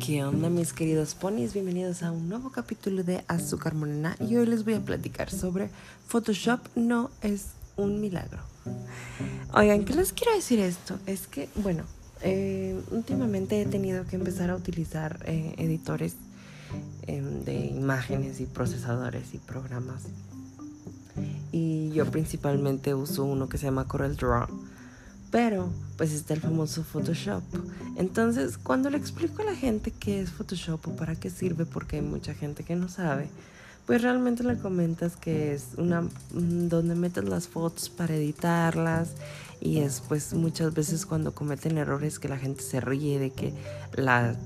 ¿Qué onda mis queridos ponis? Bienvenidos a un nuevo capítulo de Azúcar Morena y hoy les voy a platicar sobre Photoshop no es un milagro. Oigan, ¿qué les quiero decir esto? Es que, bueno, eh, últimamente he tenido que empezar a utilizar eh, editores em, de imágenes y procesadores y programas. Y yo principalmente uso uno que se llama Corel Draw pero pues está el famoso Photoshop. Entonces, cuando le explico a la gente qué es Photoshop o para qué sirve, porque hay mucha gente que no sabe, pues realmente le comentas que es una mm, donde metes las fotos para editarlas y es pues muchas veces cuando cometen errores que la gente se ríe de que la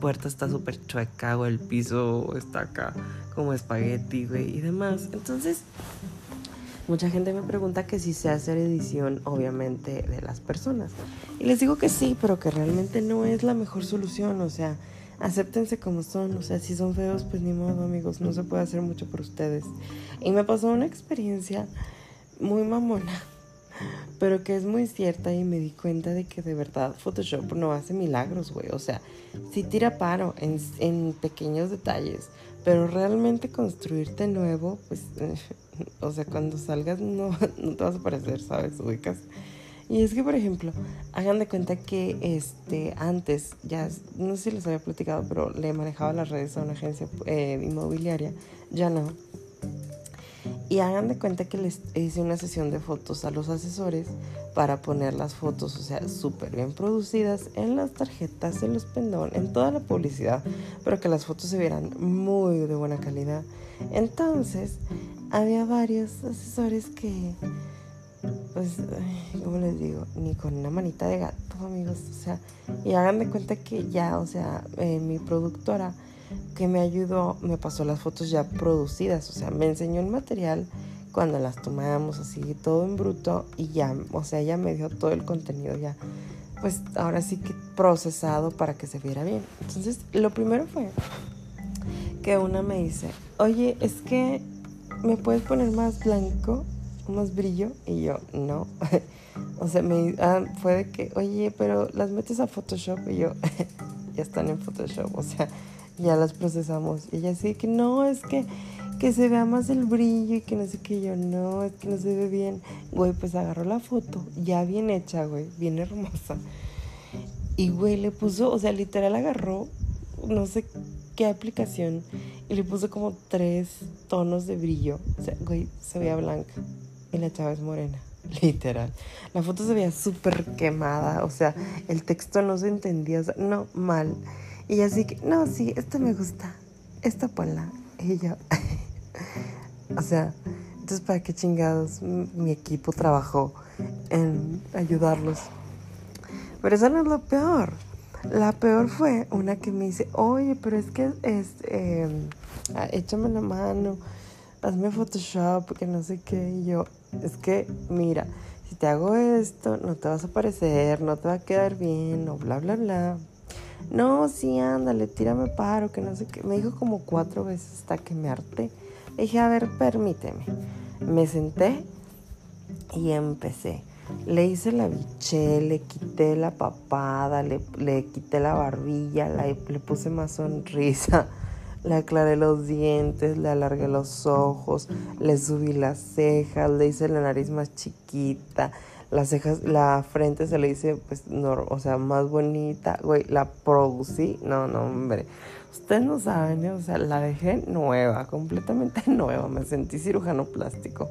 puerta está súper chueca o el piso está acá como espagueti, güey, y demás. Entonces, Mucha gente me pregunta que si sé hacer edición, obviamente, de las personas. Y les digo que sí, pero que realmente no es la mejor solución. O sea, acéptense como son. O sea, si son feos, pues ni modo, amigos. No se puede hacer mucho por ustedes. Y me pasó una experiencia muy mamona, pero que es muy cierta y me di cuenta de que de verdad Photoshop no hace milagros, güey. O sea, sí tira paro en, en pequeños detalles, pero realmente construirte nuevo, pues o sea, cuando salgas no, no te vas a parecer, ¿sabes? Ubicas. Y es que, por ejemplo, hagan de cuenta que este antes, ya no sé si les había platicado, pero le manejaba las redes a una agencia eh, inmobiliaria, ya no. Y hagan de cuenta que les hice una sesión de fotos a los asesores para poner las fotos, o sea, súper bien producidas en las tarjetas, en los pendones, en toda la publicidad, pero que las fotos se vieran muy de buena calidad. Entonces, había varios asesores que, pues, ¿cómo les digo? Ni con una manita de gato, amigos. O sea, y hagan de cuenta que ya, o sea, eh, mi productora que me ayudó me pasó las fotos ya producidas. O sea, me enseñó el material cuando las tomamos así, todo en bruto y ya, o sea, ya me dio todo el contenido ya. Pues ahora sí que procesado para que se viera bien. Entonces, lo primero fue que una me dice, oye, es que ¿me puedes poner más blanco, más brillo? Y yo, no. o sea, me ah, fue de que, oye, pero las metes a Photoshop y yo, ya están en Photoshop, o sea, ya las procesamos. Ella sí que no, es que que se vea más el brillo y que no sé qué yo, no, es que no se ve bien. Güey, pues agarró la foto, ya bien hecha, güey, bien hermosa. Y güey, le puso, o sea, literal agarró, no sé qué aplicación y le puse como tres tonos de brillo. O sea, güey, se veía blanca y la chava es morena, literal. La foto se veía súper quemada, o sea, el texto no se entendía, o sea, no, mal. Y así que, no, sí, esta me gusta, esta ponla. Y yo, o sea, entonces, ¿para qué chingados mi equipo trabajó en ayudarlos? Pero eso no es lo peor. La peor fue una que me dice, oye, pero es que es, eh, échame la mano, hazme Photoshop, que no sé qué. Y yo, es que, mira, si te hago esto, no te vas a parecer, no te va a quedar bien, o bla, bla, bla. No, sí, ándale, tírame paro, que no sé qué. Me dijo como cuatro veces hasta que me harté. Le dije, a ver, permíteme. Me senté y empecé. Le hice la biché, le quité la papada, le, le quité la barbilla, le puse más sonrisa, le aclaré los dientes, le alargué los ojos, le subí las cejas, le hice la nariz más chiquita, las cejas, la frente se le hice, pues, o sea, más bonita, güey, la producí, no, no, hombre, ustedes no saben, ¿eh? o sea, la dejé nueva, completamente nueva, me sentí cirujano plástico.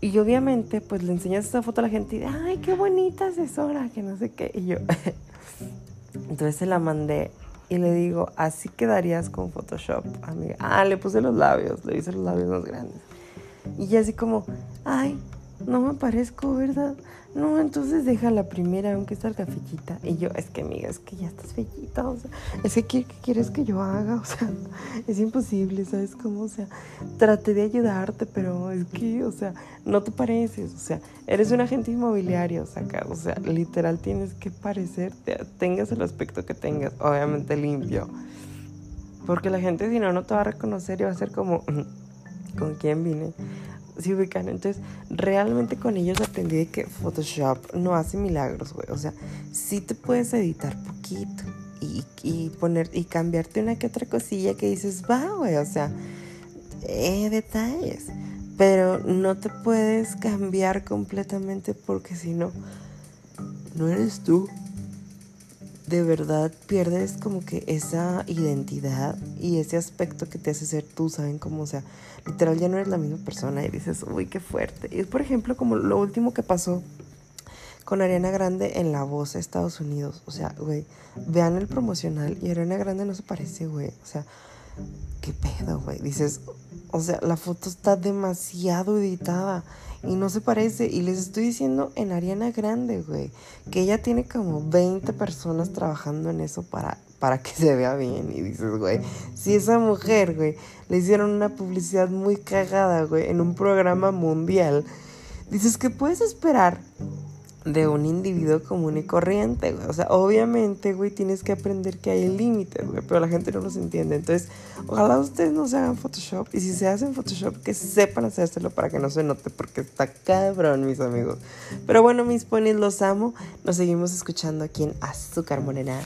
Y obviamente, pues le enseñas esa foto a la gente y, ay, qué bonita asesora, que no sé qué. Y yo, entonces se la mandé y le digo, así quedarías con Photoshop, amiga. Ah, le puse los labios, le hice los labios más grandes. Y ya así como, ay, no me parezco, ¿verdad? No, entonces deja la primera, aunque salga fechita. Y yo, es que amiga, es que ya estás fechita, o sea, es que ¿qué, quieres que yo haga? O sea, es imposible, ¿sabes cómo? O sea, traté de ayudarte, pero es que, o sea, no te pareces, o sea, eres un agente inmobiliario, o sea, o sea, literal tienes que parecerte, tengas el aspecto que tengas, obviamente limpio. Porque la gente si no, no te va a reconocer y va a ser como, ¿con quién vine? ¿Sí ubican? Entonces, realmente con ellos aprendí de que Photoshop no hace milagros, güey. O sea, sí te puedes editar poquito y, poner y cambiarte una que otra cosilla que dices, va, güey, o sea, eh, detalles. Pero no te puedes cambiar completamente porque si no, no eres tú. De verdad pierdes como que esa identidad y ese aspecto que te hace ser tú, ¿saben? Como, o sea, literal ya no eres la misma persona y dices, uy, qué fuerte. Y es, por ejemplo, como lo último que pasó con Ariana Grande en La Voz de Estados Unidos. O sea, güey, vean el promocional y Ariana Grande no se parece, güey. O sea, qué pedo, güey. Dices, o sea, la foto está demasiado editada y no se parece. Y les estoy diciendo en Ariana Grande, güey, que ella tiene como 20 personas trabajando en eso para, para que se vea bien. Y dices, güey, si esa mujer, güey, le hicieron una publicidad muy cagada, güey, en un programa mundial, dices, que puedes esperar? De un individuo común y corriente, güey. O sea, obviamente, güey, tienes que aprender que hay límites, güey, pero la gente no los entiende. Entonces, ojalá ustedes no se hagan Photoshop y si se hacen Photoshop, que sepan hacérselo para que no se note, porque está cabrón, mis amigos. Pero bueno, mis ponis, los amo. Nos seguimos escuchando aquí en Azúcar Morena.